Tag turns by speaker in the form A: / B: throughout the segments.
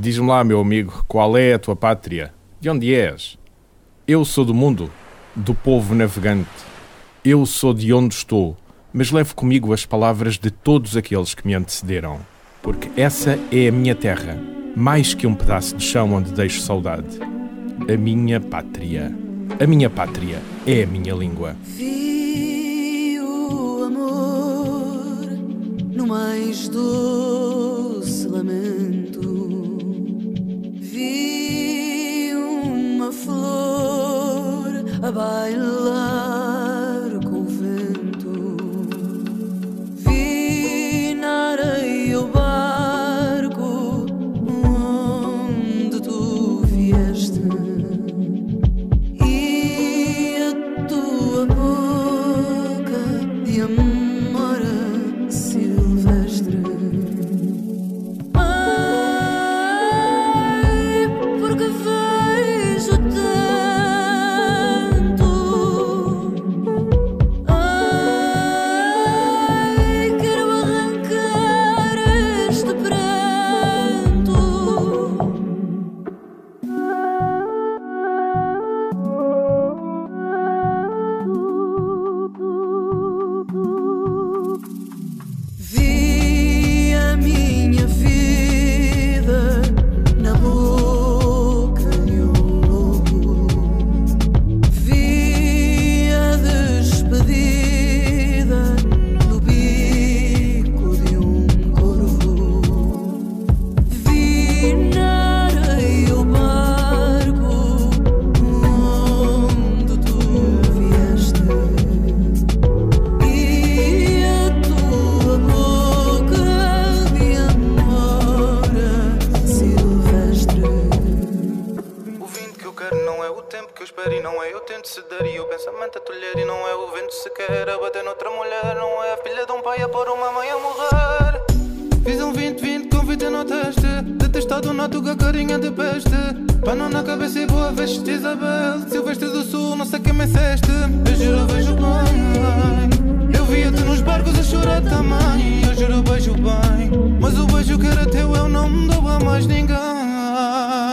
A: Diz-me lá, meu amigo, qual é a tua pátria? De onde és? Eu sou do mundo, do povo navegante. Eu sou de onde estou, mas levo comigo as palavras de todos aqueles que me antecederam. Porque essa é a minha terra, mais que um pedaço de chão onde deixo saudade. A minha pátria. A minha pátria é a minha língua.
B: Vi o amor no mais doce lamento. Flor a bailar
C: sequer a bater noutra mulher, não é filha de um pai a pôr uma mãe a morrer. Fiz um 20-20 com fita no teste, detestado na tuga carinha de peste. Pano na cabeça e boa veste Isabel, Silvestre do Sul, não sei quem me ceste. Eu juro, vejo bem. Eu via-te nos barcos a chorar também. Eu juro, beijo bem. Mas o beijo que era teu eu não me dou a mais ninguém.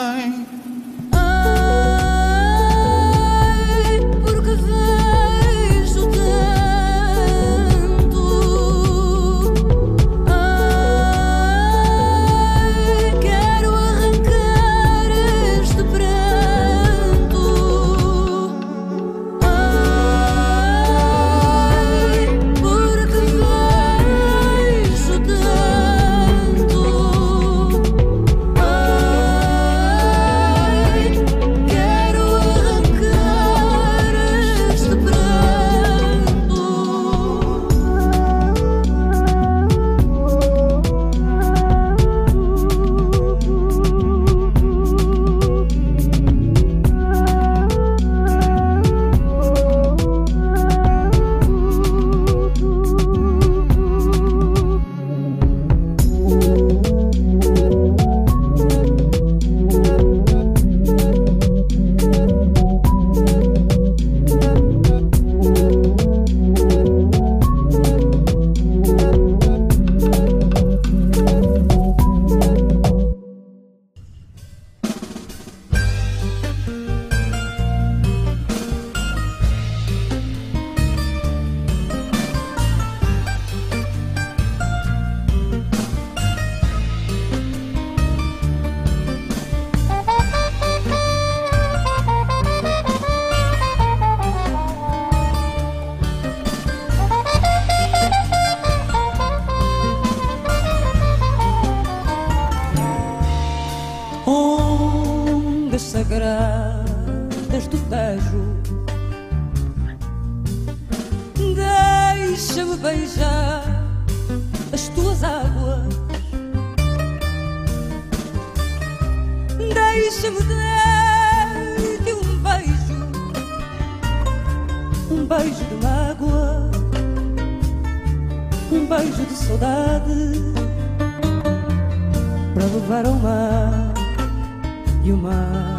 D: E o mar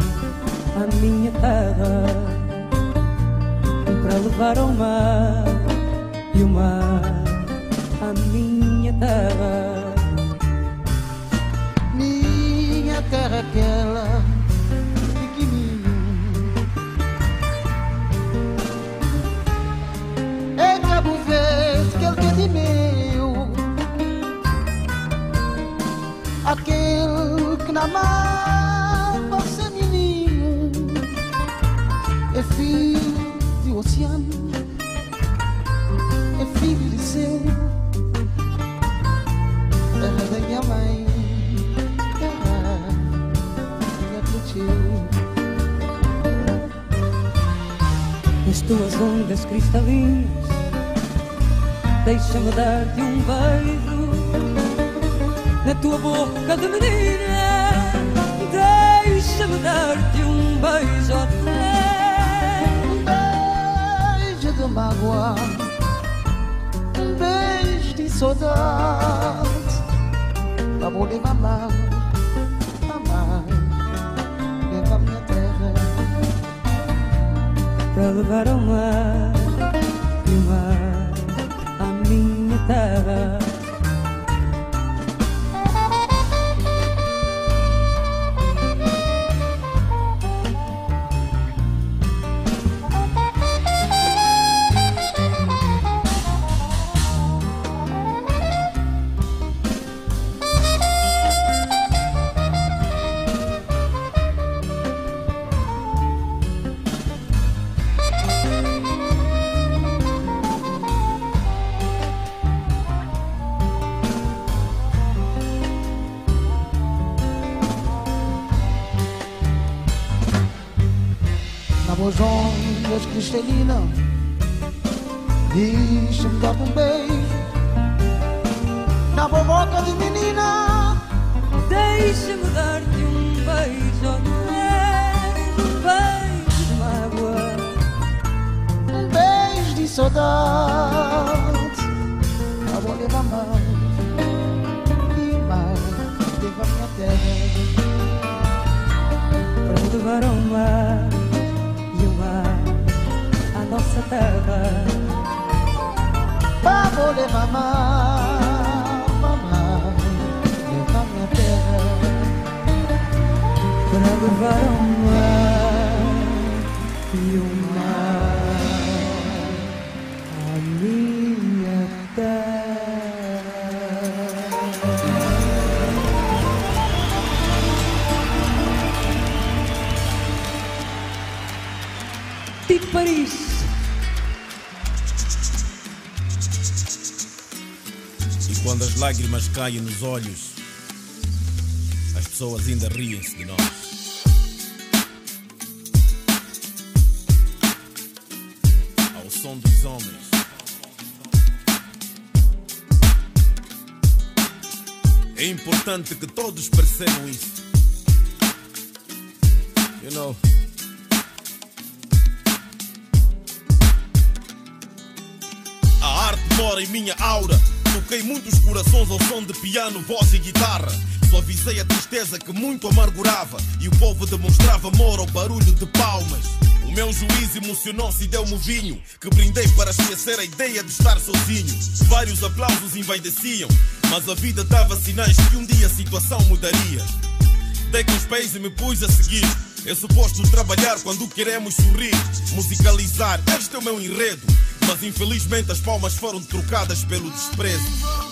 D: à minha terra. Para levar ao mar e o mar à minha terra.
E: Minha terra é aquela pequenininho É Cabo Verde que ele que é de meu Aquele que na mar
D: ondas cristalinas. Deixa-me dar-te um beijo Na tua boca de menina. Deixa-me dar-te um beijo até
E: Um beijo de mágoa Um beijo de saudade. Vou levar lá
D: Para levar ao mar. E o mar à minha terra
E: ondas cristalina Deixa-me dar um beijo. Na boa boca de menina.
D: Deixa-me dar-te um beijo até Um beijo de mágoa.
E: Um beijo de saudade. A vou levar mal E mal Levar minha terra.
D: Para levar ao mar nossa terra.
E: Pra levar mal Mamar Levar minha terra
D: Para levar ao mar E o mar à minha terra. Paris
F: lágrimas caem nos olhos, as pessoas ainda riem-se de nós. Ao som dos homens. É importante que todos percebam isso. You know. A arte mora em minha aura. Toquei muitos corações ao som de piano, voz e guitarra. Suavizei a tristeza que muito amargurava. E o povo demonstrava amor ao barulho de palmas. O meu juiz emocionou-se e deu-me vinho. Que brindei para esquecer a ideia de estar sozinho. Vários aplausos envaideciam. Mas a vida dava sinais que um dia a situação mudaria. Dei com os pés e me pus a seguir. É suposto trabalhar quando queremos sorrir, musicalizar. Este é o meu enredo. Mas infelizmente as palmas foram trocadas pelo desprezo.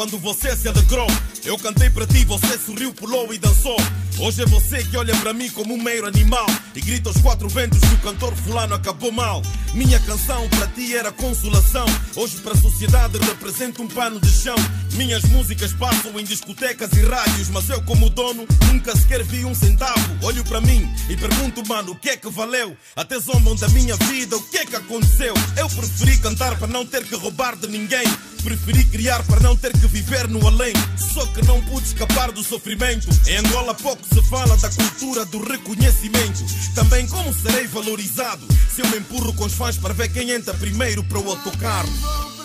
G: Quando
F: você se alegrou. Eu cantei para ti, você sorriu, pulou e dançou. Hoje é você que olha para mim como um meio animal e grita aos quatro ventos que o cantor fulano acabou mal. Minha canção para ti era consolação. Hoje para a sociedade representa um pano de chão. Minhas músicas passam em discotecas e rádios, mas eu como dono nunca sequer vi um centavo. Olho para mim e pergunto, mano, o que é que valeu? Até zombam da minha vida, o que é que aconteceu? Eu preferi cantar para não ter que roubar de ninguém. Preferi criar para não ter que viver no além. Só que não pude escapar do sofrimento. Em Angola pouco se fala da cultura do reconhecimento. Também como serei valorizado se eu me empurro com os fãs para ver quem entra primeiro para o autocarro.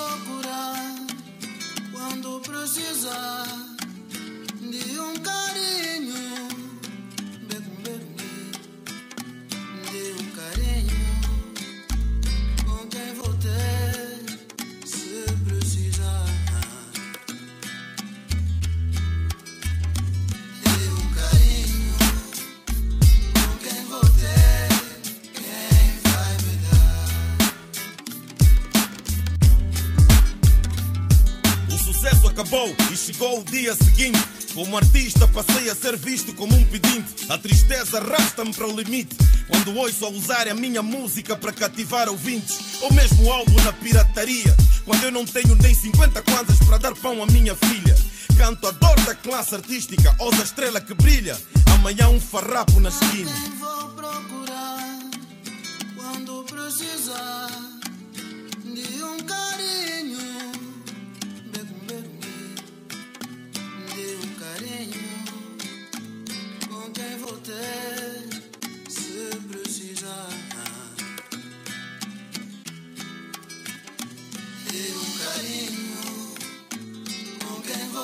F: Como artista passei a ser visto como um pedinte. A tristeza arrasta-me para o limite. Quando ouço a usar a minha música para cativar ouvintes. Ou mesmo algo na pirataria. Quando eu não tenho nem 50 kwanzas para dar pão à minha filha. Canto a dor da classe artística, ou da estrela que brilha. Amanhã um farrapo na esquina.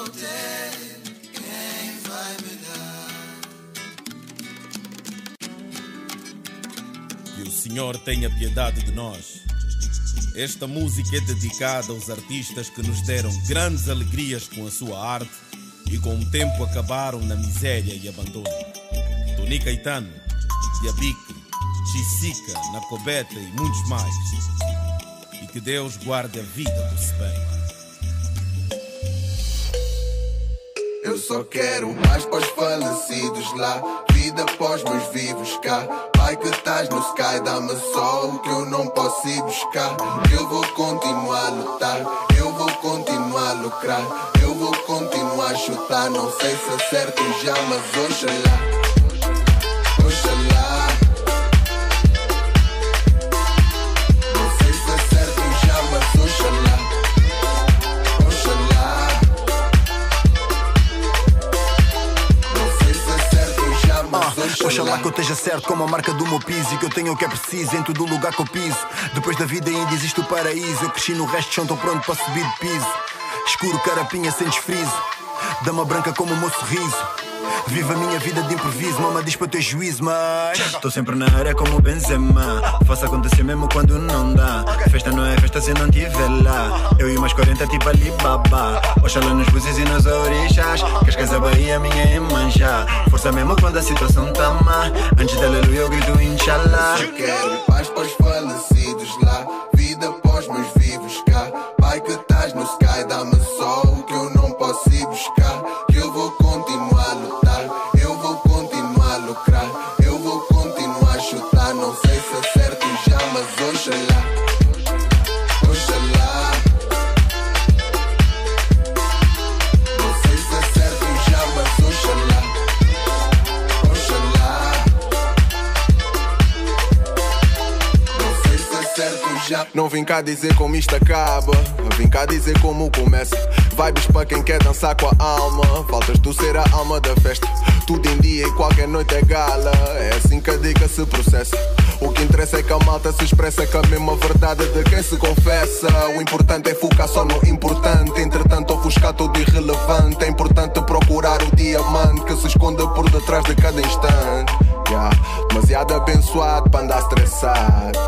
H: Quem vai me dar?
F: Que o Senhor tenha piedade de nós. Esta música é dedicada aos artistas que nos deram grandes alegrias com a sua arte e com o tempo acabaram na miséria e abandono. Tony Caetano, Diabique, Chisica, Nacobeta e muitos mais. E que Deus guarde a vida do bem.
I: Só quero mais os falecidos lá. Vida após meus vivos cá. Pai que estás no sky, dá-me só o que eu não posso ir buscar. Eu vou continuar a lutar, eu vou continuar a lucrar. Eu vou continuar a chutar. Não sei se acerto já, mas oxalá. Oxalá. Oxalá.
J: Que eu esteja certo como a marca do meu piso E que eu tenha o que é preciso em todo lugar que eu piso. Depois da vida ainda existe o paraíso Eu cresci no resto chão, estou pronto para subir de piso. Escuro, carapinha, sem desfrizo Dama branca como o meu sorriso Viva a minha vida de improviso, mama diz para ter juízo, mas
K: Tô sempre na área como Benzema. Faço acontecer mesmo quando não dá. Festa não é festa se não tiver lá. Eu e mais 40 tipo Alibaba. Oxalá nos buzis e nos orixás. Cascais a Bahia, minha é manjar Força mesmo quando a situação tá má. Antes da aleluia eu grito inshallah
I: Eu quero paz para os Não vim cá dizer como isto acaba. Vim cá dizer como começa. Vibes para quem quer dançar com a alma. Faltas tu ser a alma da festa. Tudo em dia e qualquer noite é gala. É assim que a dica se processa. O que interessa é que a malta se expressa com a mesma verdade de quem se confessa. O importante é focar só no importante. Entretanto, ofuscar tudo irrelevante. É importante procurar o diamante que se esconde por detrás de cada instante. Demasiado abençoado para andar estressado.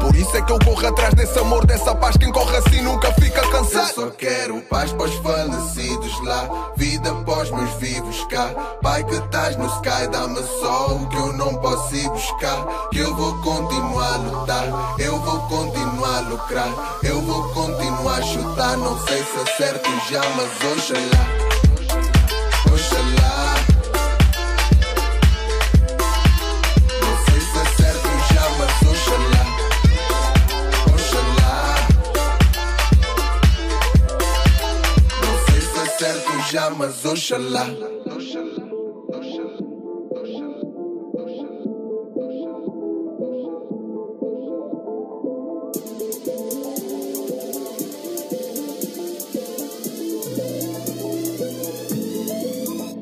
I: Por isso é que eu corro atrás desse amor, dessa paz. Quem corre assim nunca fica cansado. Eu só quero paz para os falecidos lá. Vida após meus vivos cá. Pai que estás no sky, dá-me só o que eu não posso ir buscar. Que eu vou continuar a lutar, eu vou continuar a lucrar. Eu vou continuar a chutar. Não sei se acerto já, mas oxalá. Mas oxalá.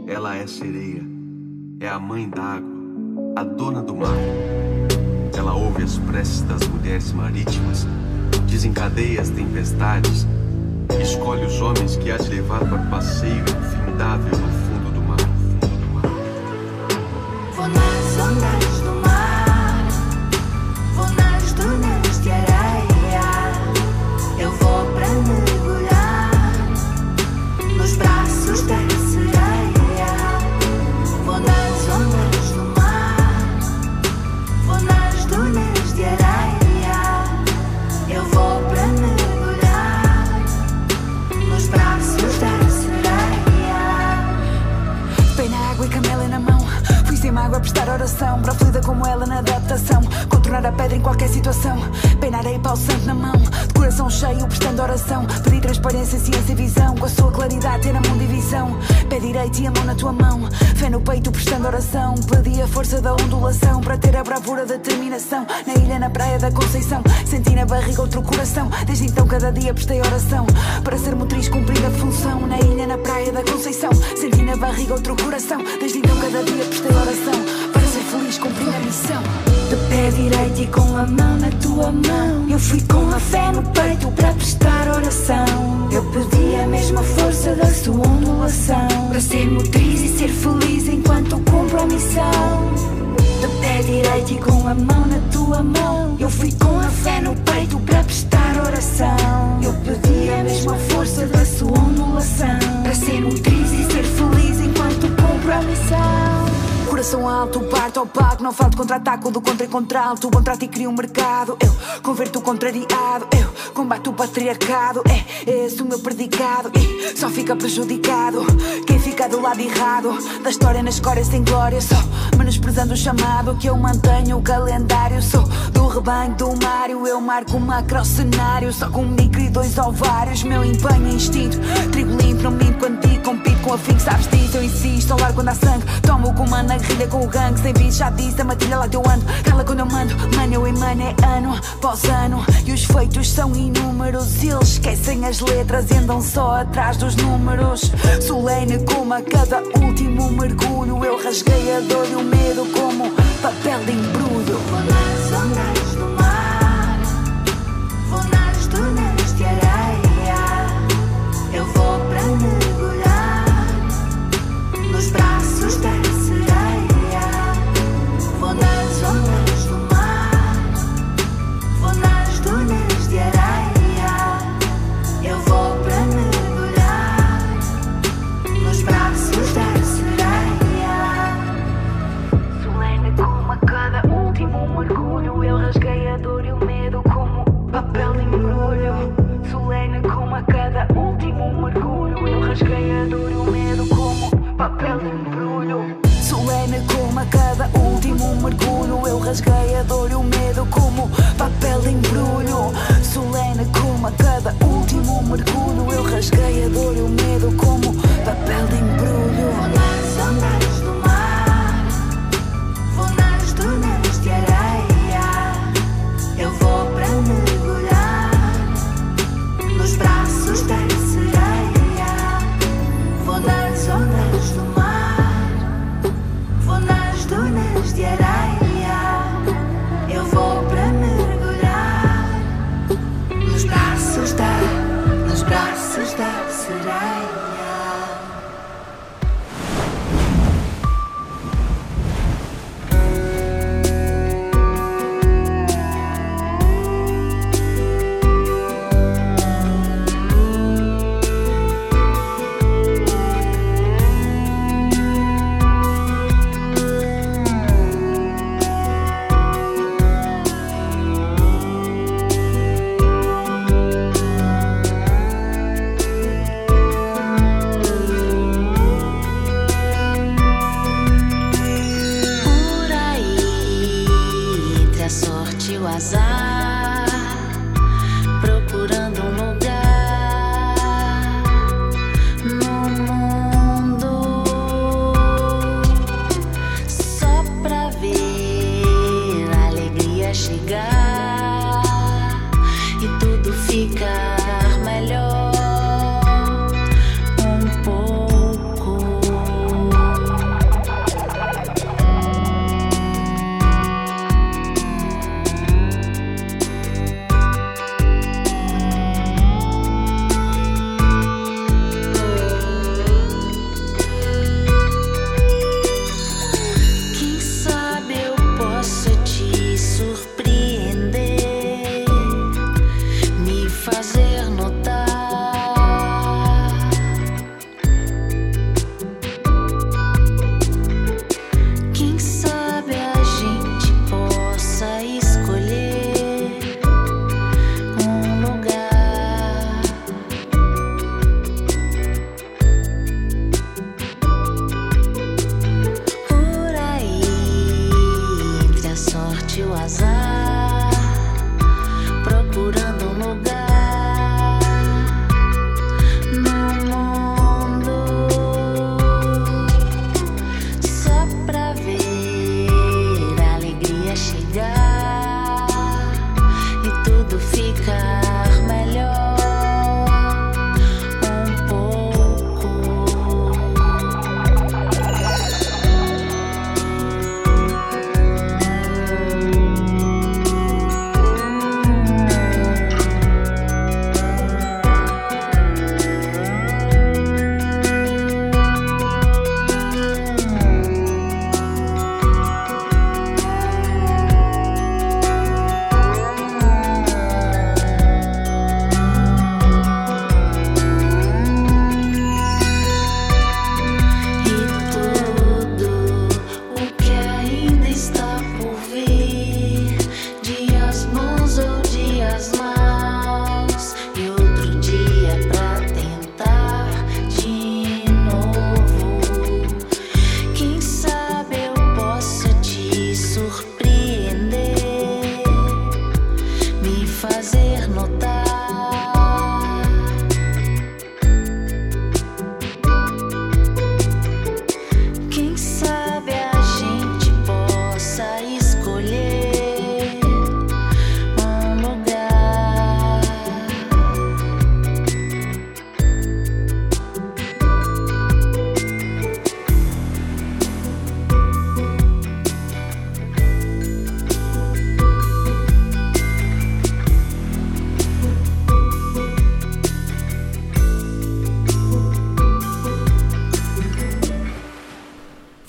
L: Ela é sereia, é a mãe d'água, a dona do mar. Ela ouve as preces das mulheres marítimas, desencadeia as tempestades, escolhe os homens que há de levar para passeio infindável. no
M: coração. Desde então, cada dia prestei oração. Para ser motriz, cumprindo a função. Na ilha, na praia da Conceição. Senti na barriga outro coração. Desde então, cada dia prestei oração. Para ser feliz, cumprindo a missão.
N: De pé direito e com a mão na tua mão. Eu fui com a fé no peito para prestar oração. Eu pedi a mesma força da sua ondulação. Para ser motriz e ser feliz enquanto cumpro a missão. Direito e com a mão na tua mão. Eu fui com a fé no peito para prestar oração. Eu pedi a mesma força da sua ondulação. Para ser motriz e ser feliz enquanto cumpro a missão.
M: Coração alto, parto ao palco, não falto contra-ataco do contra e contra alto. Contrato e crio um mercado. Eu converto o contrariado. Eu combato o patriarcado. É esse o meu predicado. E só fica prejudicado quem fica do lado errado. Da história na escória sem glória. Só menosprezando o chamado que eu mantenho o calendário. Sou do rebanho do Mário. Eu marco um macro cenário. Só com um micro e dois ovários. Meu empenho é instinto. Trigo limpo, não minto quando digo. Compito com a fim, sabes disso. Eu insisto. Ao lar quando há sangue. Tomo o comando na guerrilha com o gangue. Sem bicho, já disse. A matilha lá teu ando. Cala quando eu mando. Mano, eu emano é ano após ano. E os feitos são inúmeros. Eles esquecem as letras e andam só atrás dos números. Solene como a cada último mergulho. Eu rasguei a dor e o medo como papel de embrulho.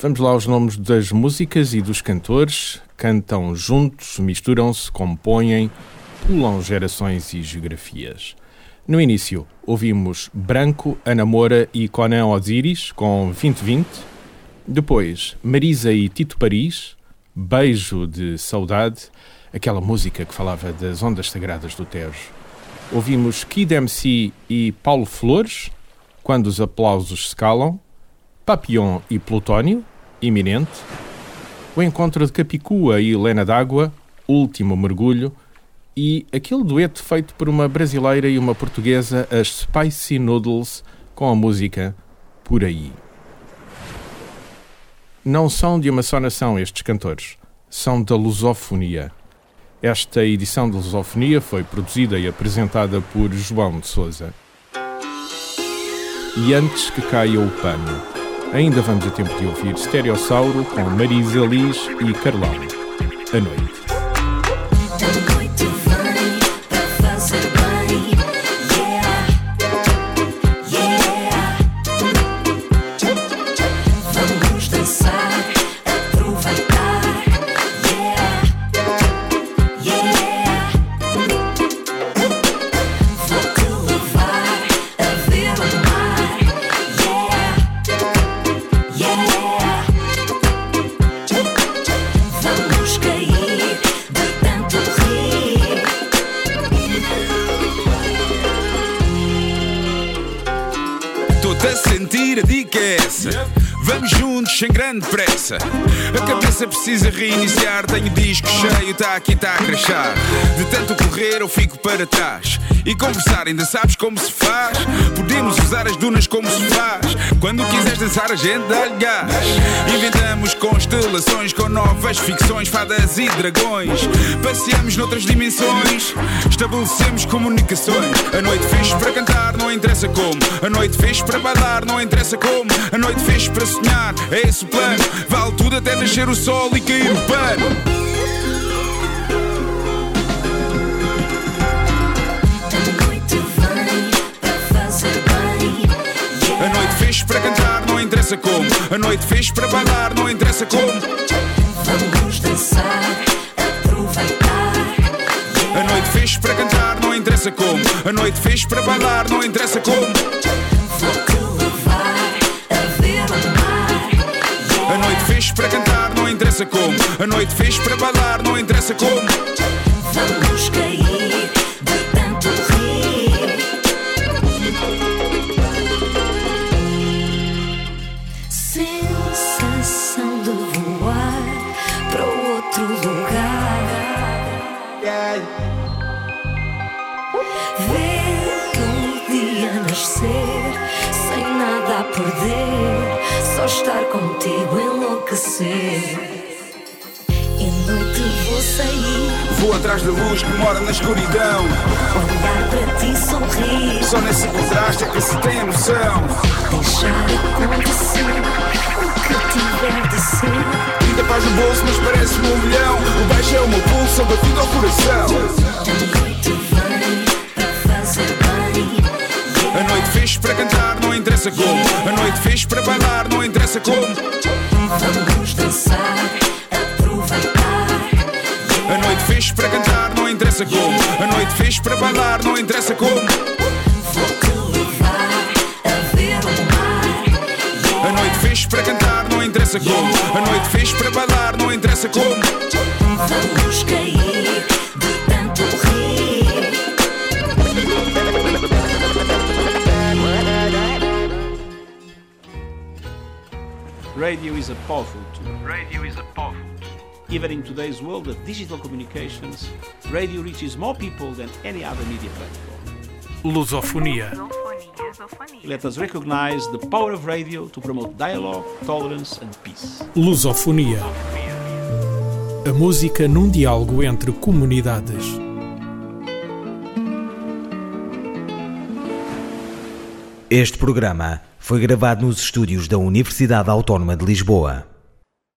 A: Vamos lá aos nomes das músicas e dos cantores. Cantam juntos, misturam-se, compõem, pulam gerações e geografias. No início, ouvimos Branco, Ana Moura e Conan Osiris com 2020. Depois, Marisa e Tito Paris, Beijo de Saudade, aquela música que falava das ondas sagradas do Tejo. Ouvimos Kid MC e Paulo Flores, Quando os aplausos se calam, Papillon e Plutónio, Iminente, o encontro de Capicua e Helena d'Água, Último Mergulho, e aquele dueto feito por uma brasileira e uma portuguesa, as Spicy Noodles, com a música Por Aí. Não são de uma só nação estes cantores, são da lusofonia. Esta edição de Lusofonia foi produzida e apresentada por João de Souza. E antes que caia o pano, ainda vamos a tempo de ouvir Stereossauro com Marisa Liz e Carlão. A noite.
O: Pressa. A cabeça precisa reiniciar. Tenho disco cheio, tá aqui, tá a crachar. De tanto correr, eu fico para trás. E conversar, ainda sabes como se faz? Podemos usar as dunas como se faz. Quando quiseres dançar, a gente dá-lhe gás. Inventamos constelações com novas ficções, fadas e dragões. Passeamos noutras dimensões, estabelecemos comunicações. A noite fez para cantar, não interessa como. A noite fez para bailar, não interessa como. A noite fez para sonhar, é esse o plano. Vale tudo até nascer o sol e cair o pano. Interessa como. A noite fez para bailar, não interessa como.
N: vamos dançar, aproveitar,
O: A noite fez para cantar, não interessa como. A noite fez para bailar, não interessa como.
N: vou te levar a ver o mar,
O: A noite fez para cantar, não interessa como. A noite fez para bailar, não interessa como.
N: vamos cair Ver o dia nascer sem nada a perder, só estar contigo enlouquecer. E noite vou sair,
O: Vou atrás da luz que mora na escuridão.
N: olhar para ti sorrir,
O: Só nesse contraste é que se tem a noção.
N: deixar acontecer que tiver de ser.
O: 30 paz no bolso, mas parece-me um milhão. O baixo é o meu pulso, a batida ao coração.
N: A noite vem para
O: cantar, não interessa como. A noite fez para bailar, não interessa como.
N: vamos dançar, aproveitar,
O: A noite fez para cantar, não interessa como. A noite fez para bailar, não interessa como.
N: vou te levar a ver o mar.
O: A noite fez para cantar, interessa como. A noite fez para bailar, não interessa como.
N: Vamos cair de tanto rir.
P: Radio is a powerful tool. Radio is a powerful tool. Even in today's world of digital communications, radio reaches more people than any other media platform.
Q: Lusofonia.
P: Let us recognize the power of radio to promote dialogue, tolerance and peace.
Q: Lusofonia. A música num diálogo entre comunidades.
R: Este programa foi gravado nos estúdios da Universidade Autónoma de Lisboa.